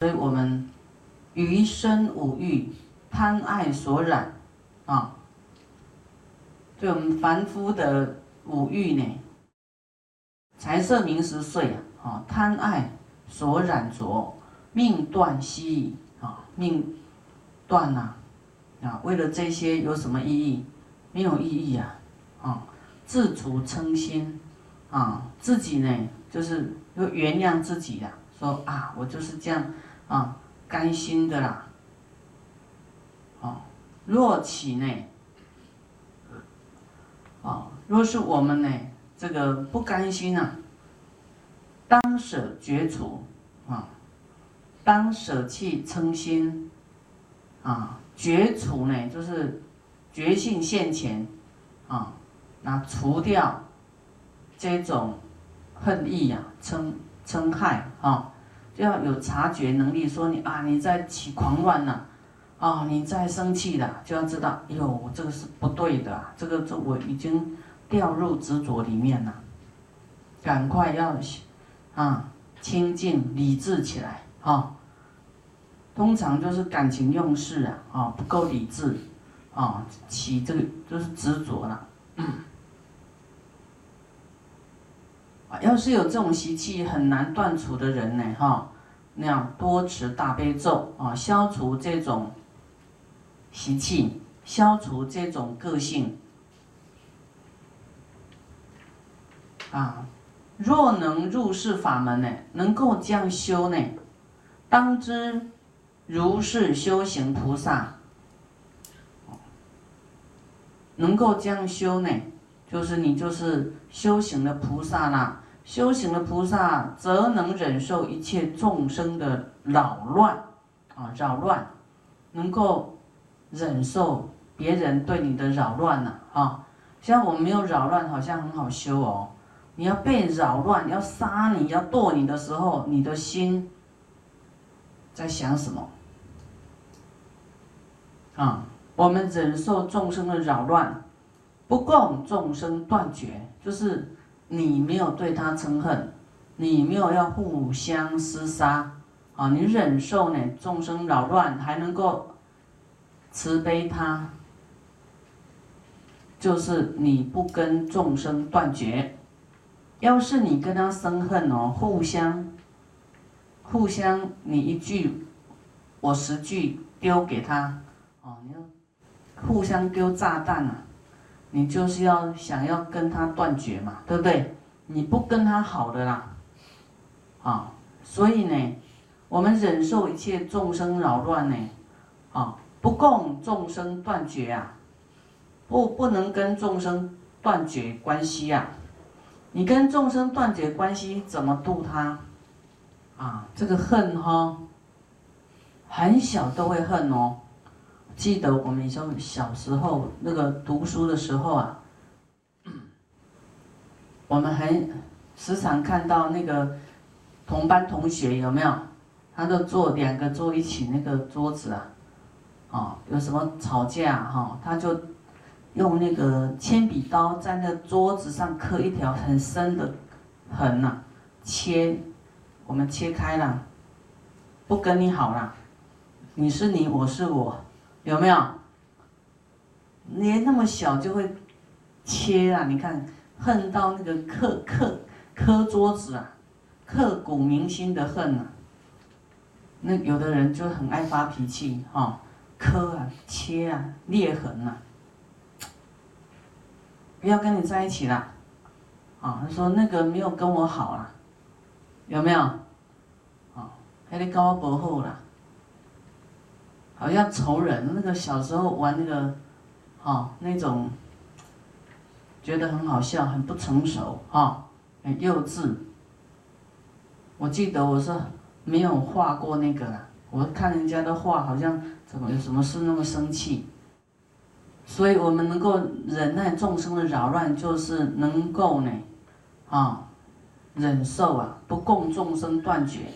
所以我们余生五欲贪爱所染啊，对我们凡夫的五欲呢，财色名食睡啊，贪爱所染着，命断息啊，命断呐啊，为了这些有什么意义？没有意义啊啊，自除嗔心啊，自己呢就是要原谅自己呀，说啊，我就是这样。啊，甘心的啦。啊，若起呢？啊，若是我们呢，这个不甘心啊，当舍绝除啊，当舍弃嗔心啊，绝除呢，就是觉性现前啊，那除掉这种恨意呀，嗔嗔害啊。要有察觉能力，说你啊，你在起狂乱了，啊，你在生气了，就要知道，哟，这个是不对的，这个这我已经掉入执着里面了，赶快要啊清净理智起来啊。通常就是感情用事啊，啊不够理智，啊起这个就是执着了。要是有这种习气很难断除的人呢，哈，那样多持大悲咒啊，消除这种习气，消除这种个性。啊，若能入世法门呢，能够这样修呢，当知如是修行菩萨，能够这样修呢，就是你就是修行的菩萨啦。修行的菩萨，则能忍受一切众生的扰乱，啊，扰乱，能够忍受别人对你的扰乱呢，啊，像我们没有扰乱，好像很好修哦。你要被扰乱，要杀你，要剁你的时候，你的心在想什么？啊，我们忍受众生的扰乱，不共众生断绝，就是。你没有对他嗔恨，你没有要互相厮杀，啊，你忍受呢众生扰乱，还能够慈悲他，就是你不跟众生断绝。要是你跟他生恨哦，互相，互相你一句，我十句丢给他，哦，你要互相丢炸弹啊！你就是要想要跟他断绝嘛，对不对？你不跟他好的啦，啊，所以呢，我们忍受一切众生扰乱呢，啊，不共众生断绝啊，不不能跟众生断绝关系啊，你跟众生断绝关系怎么度他？啊，这个恨哈，很小都会恨哦。记得我们以前小时候那个读书的时候啊，我们很时常看到那个同班同学有没有？他都坐两个坐一起那个桌子啊，哦，有什么吵架哈，他就用那个铅笔刀在那桌子上刻一条很深的痕呐，切，我们切开了，不跟你好了，你是你，我是我。有没有？连那么小就会切啊！你看，恨到那个刻刻刻桌子啊，刻骨铭心的恨啊。那有的人就很爱发脾气哈，磕啊，切啊，裂痕啊，不要跟你在一起了。啊，他说那个没有跟我好了，有没有？啊，还得跟我不好了。好像仇人，那个小时候玩那个，哈，那种，觉得很好笑，很不成熟，哈，很幼稚。我记得我是没有画过那个，我看人家的画，好像怎么有什么事那么生气。所以我们能够忍耐众生的扰乱，就是能够呢，啊，忍受啊，不共众生断绝。